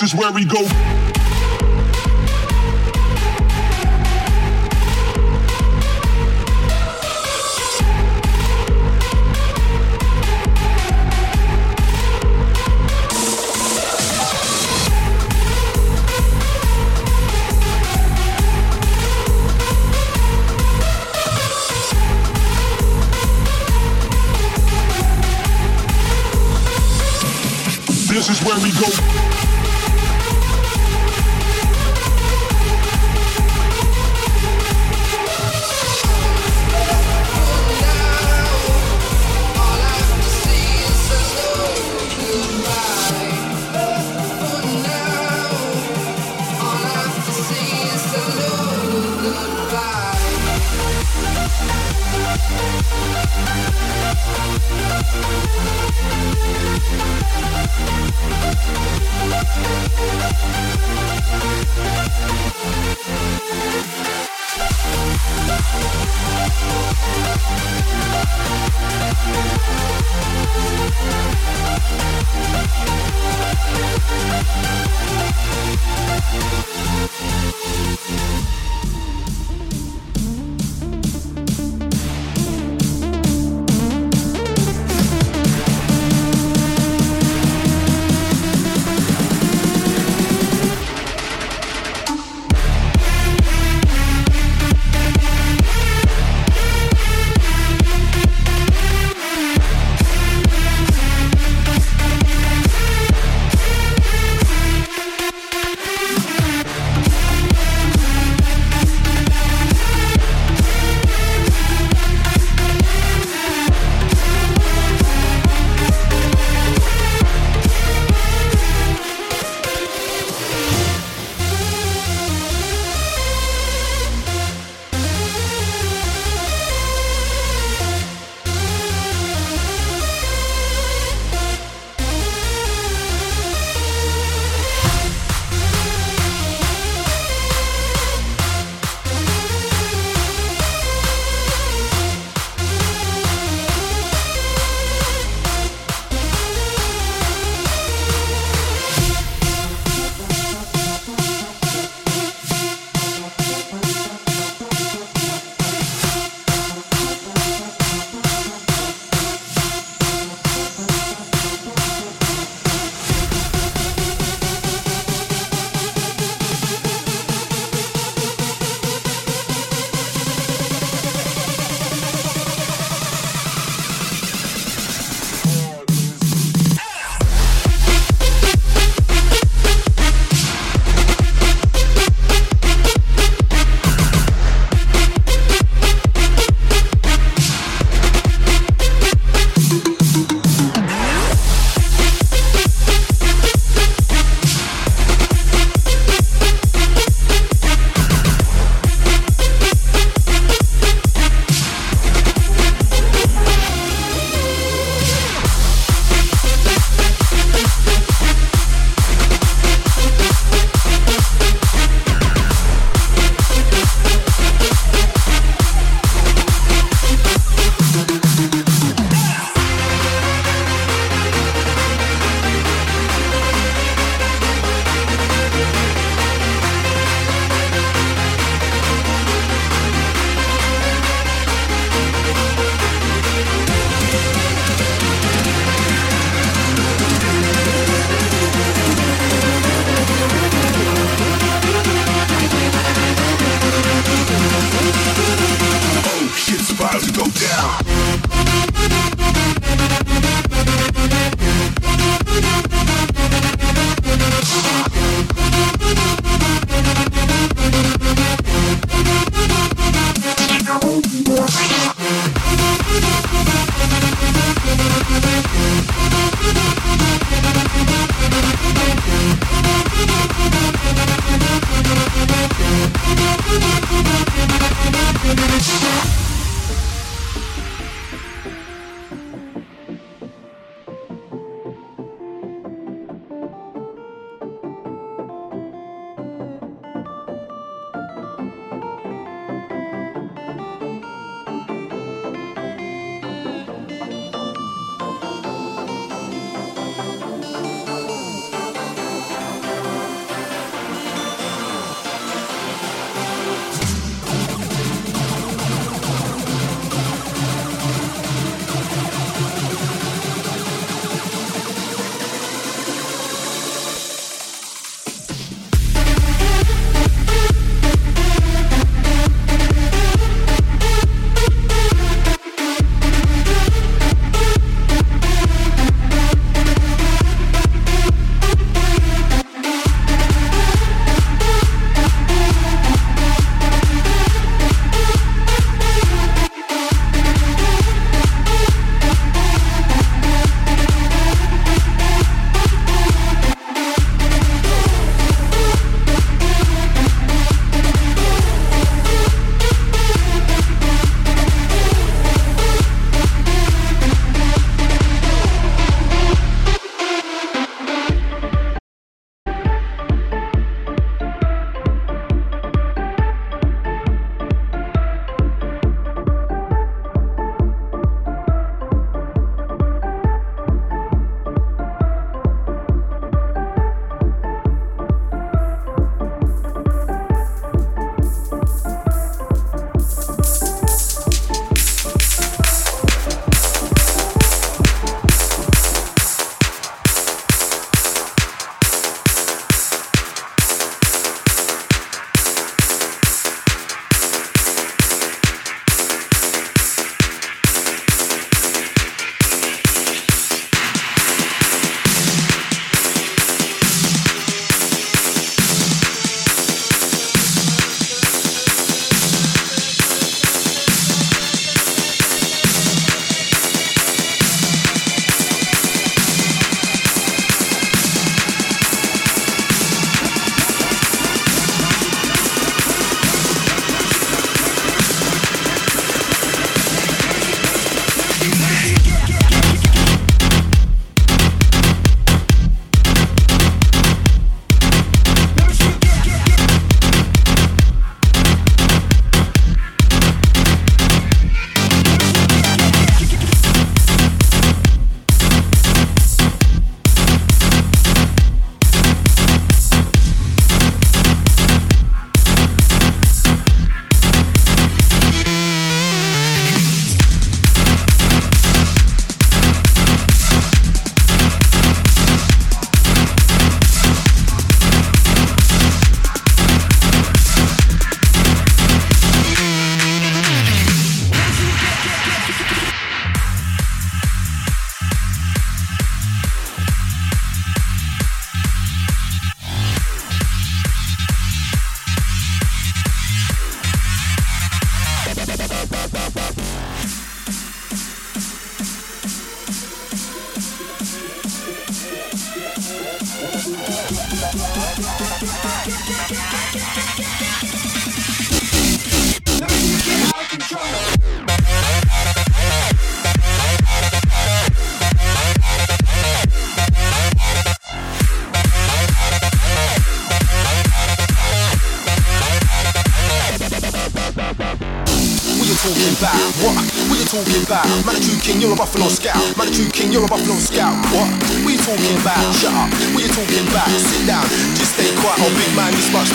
This is where we go. This is where we go.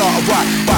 Get ready for